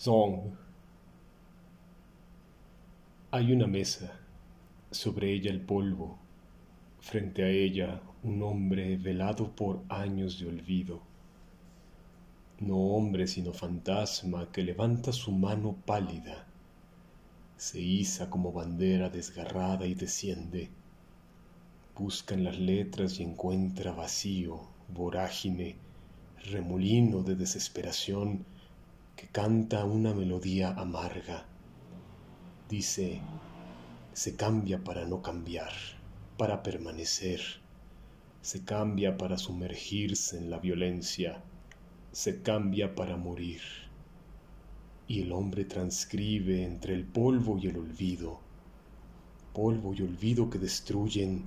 Song. Hay una mesa, sobre ella el polvo, frente a ella un hombre velado por años de olvido. No hombre sino fantasma que levanta su mano pálida, se iza como bandera desgarrada y desciende, busca en las letras y encuentra vacío, vorágine, remolino de desesperación, que canta una melodía amarga. Dice, se cambia para no cambiar, para permanecer, se cambia para sumergirse en la violencia, se cambia para morir. Y el hombre transcribe entre el polvo y el olvido, polvo y olvido que destruyen,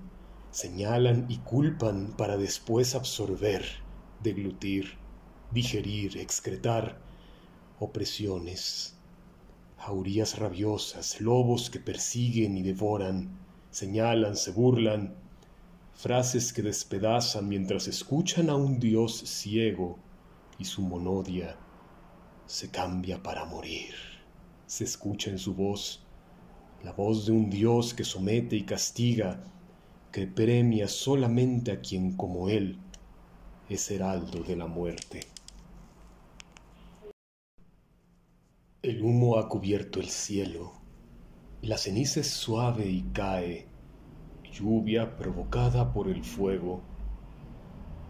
señalan y culpan para después absorber, deglutir, digerir, excretar, opresiones, jaurías rabiosas, lobos que persiguen y devoran, señalan, se burlan, frases que despedazan mientras escuchan a un Dios ciego y su monodia se cambia para morir. Se escucha en su voz la voz de un Dios que somete y castiga, que premia solamente a quien como Él es heraldo de la muerte. El humo ha cubierto el cielo, la ceniza es suave y cae, lluvia provocada por el fuego.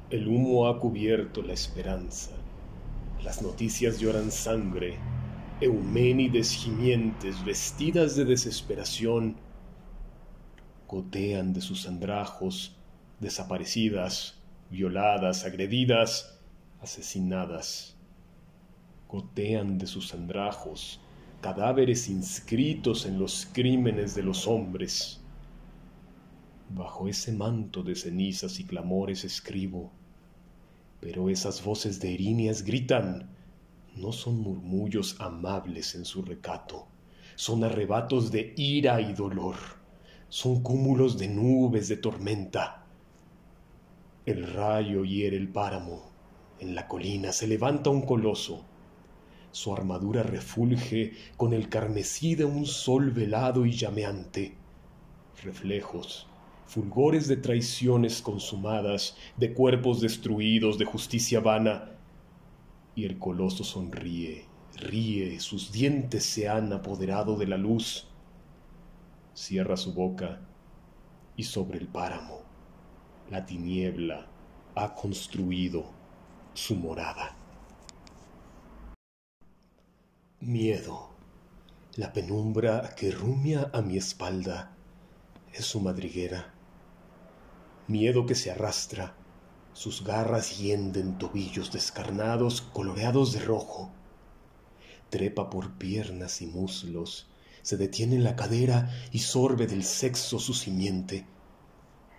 El humo ha cubierto la esperanza, las noticias lloran sangre, euménides gimientes vestidas de desesperación, gotean de sus andrajos, desaparecidas, violadas, agredidas, asesinadas gotean de sus andrajos, cadáveres inscritos en los crímenes de los hombres. Bajo ese manto de cenizas y clamores escribo, pero esas voces de erinias gritan, no son murmullos amables en su recato, son arrebatos de ira y dolor, son cúmulos de nubes de tormenta. El rayo hiere el páramo, en la colina se levanta un coloso, su armadura refulge con el carmesí de un sol velado y llameante. Reflejos, fulgores de traiciones consumadas, de cuerpos destruidos, de justicia vana. Y el coloso sonríe, ríe, sus dientes se han apoderado de la luz. Cierra su boca y sobre el páramo la tiniebla ha construido su morada. Miedo. La penumbra que rumia a mi espalda es su madriguera. Miedo que se arrastra, sus garras hienden tobillos descarnados coloreados de rojo. Trepa por piernas y muslos, se detiene en la cadera y sorbe del sexo su simiente.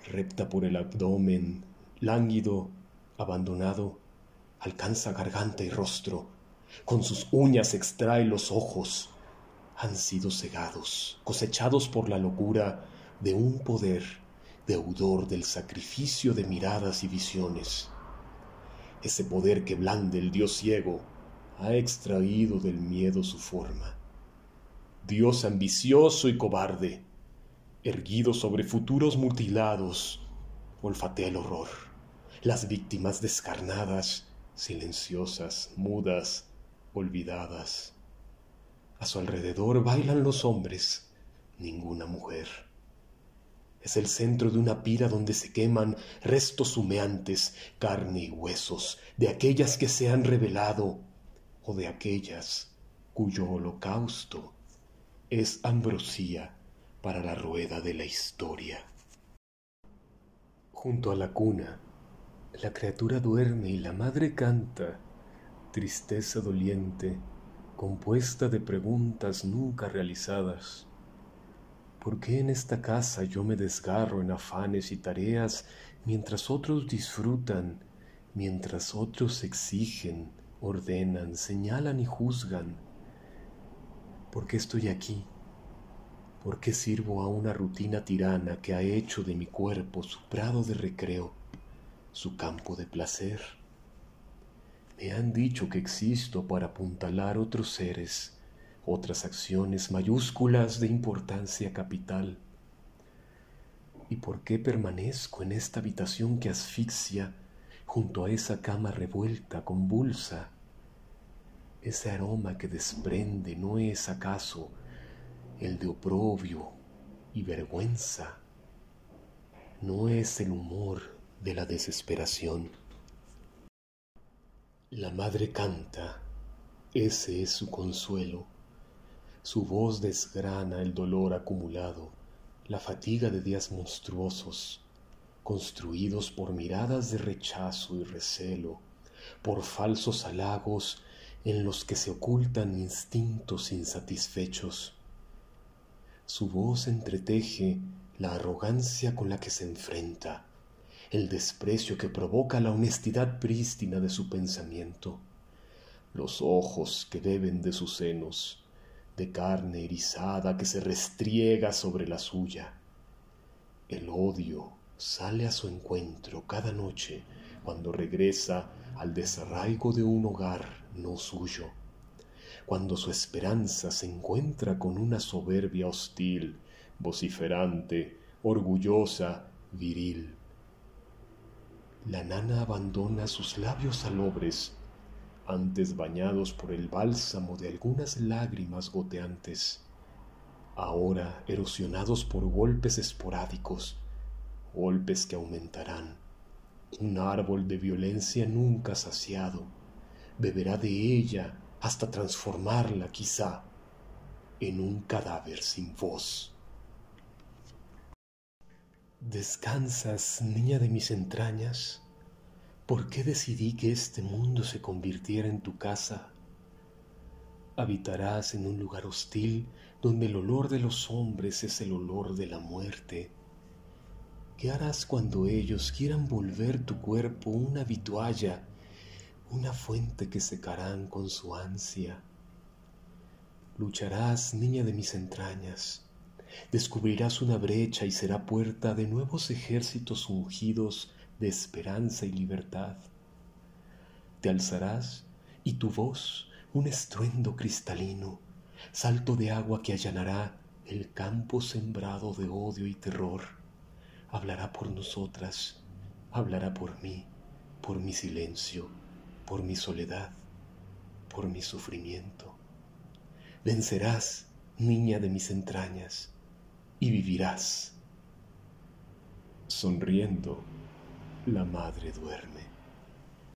Repta por el abdomen, lánguido, abandonado, alcanza garganta y rostro con sus uñas extrae los ojos. Han sido cegados, cosechados por la locura de un poder deudor del sacrificio de miradas y visiones. Ese poder que blande el Dios ciego ha extraído del miedo su forma. Dios ambicioso y cobarde, erguido sobre futuros mutilados, olfatea el horror. Las víctimas descarnadas, silenciosas, mudas, olvidadas. A su alrededor bailan los hombres, ninguna mujer. Es el centro de una pira donde se queman restos humeantes, carne y huesos, de aquellas que se han revelado o de aquellas cuyo holocausto es ambrosía para la rueda de la historia. Junto a la cuna, la criatura duerme y la madre canta tristeza doliente, compuesta de preguntas nunca realizadas. ¿Por qué en esta casa yo me desgarro en afanes y tareas mientras otros disfrutan, mientras otros exigen, ordenan, señalan y juzgan? ¿Por qué estoy aquí? ¿Por qué sirvo a una rutina tirana que ha hecho de mi cuerpo su prado de recreo, su campo de placer? Me han dicho que existo para apuntalar otros seres, otras acciones mayúsculas de importancia capital. ¿Y por qué permanezco en esta habitación que asfixia junto a esa cama revuelta, convulsa? Ese aroma que desprende no es acaso el de oprobio y vergüenza, no es el humor de la desesperación. La madre canta, ese es su consuelo. Su voz desgrana el dolor acumulado, la fatiga de días monstruosos, construidos por miradas de rechazo y recelo, por falsos halagos en los que se ocultan instintos insatisfechos. Su voz entreteje la arrogancia con la que se enfrenta, el desprecio que provoca la honestidad prístina de su pensamiento, los ojos que beben de sus senos, de carne erizada que se restriega sobre la suya. El odio sale a su encuentro cada noche cuando regresa al desarraigo de un hogar no suyo, cuando su esperanza se encuentra con una soberbia hostil, vociferante, orgullosa, viril. La nana abandona sus labios salobres, antes bañados por el bálsamo de algunas lágrimas goteantes, ahora erosionados por golpes esporádicos, golpes que aumentarán. Un árbol de violencia nunca saciado beberá de ella hasta transformarla quizá en un cadáver sin voz. ¿Descansas, niña de mis entrañas? ¿Por qué decidí que este mundo se convirtiera en tu casa? Habitarás en un lugar hostil donde el olor de los hombres es el olor de la muerte. ¿Qué harás cuando ellos quieran volver tu cuerpo una vitualla, una fuente que secarán con su ansia? Lucharás, niña de mis entrañas, descubrirás una brecha y será puerta de nuevos ejércitos ungidos de esperanza y libertad. Te alzarás y tu voz, un estruendo cristalino, salto de agua que allanará el campo sembrado de odio y terror, hablará por nosotras, hablará por mí, por mi silencio, por mi soledad, por mi sufrimiento. Vencerás, niña de mis entrañas, y vivirás. Sonriendo, la madre duerme.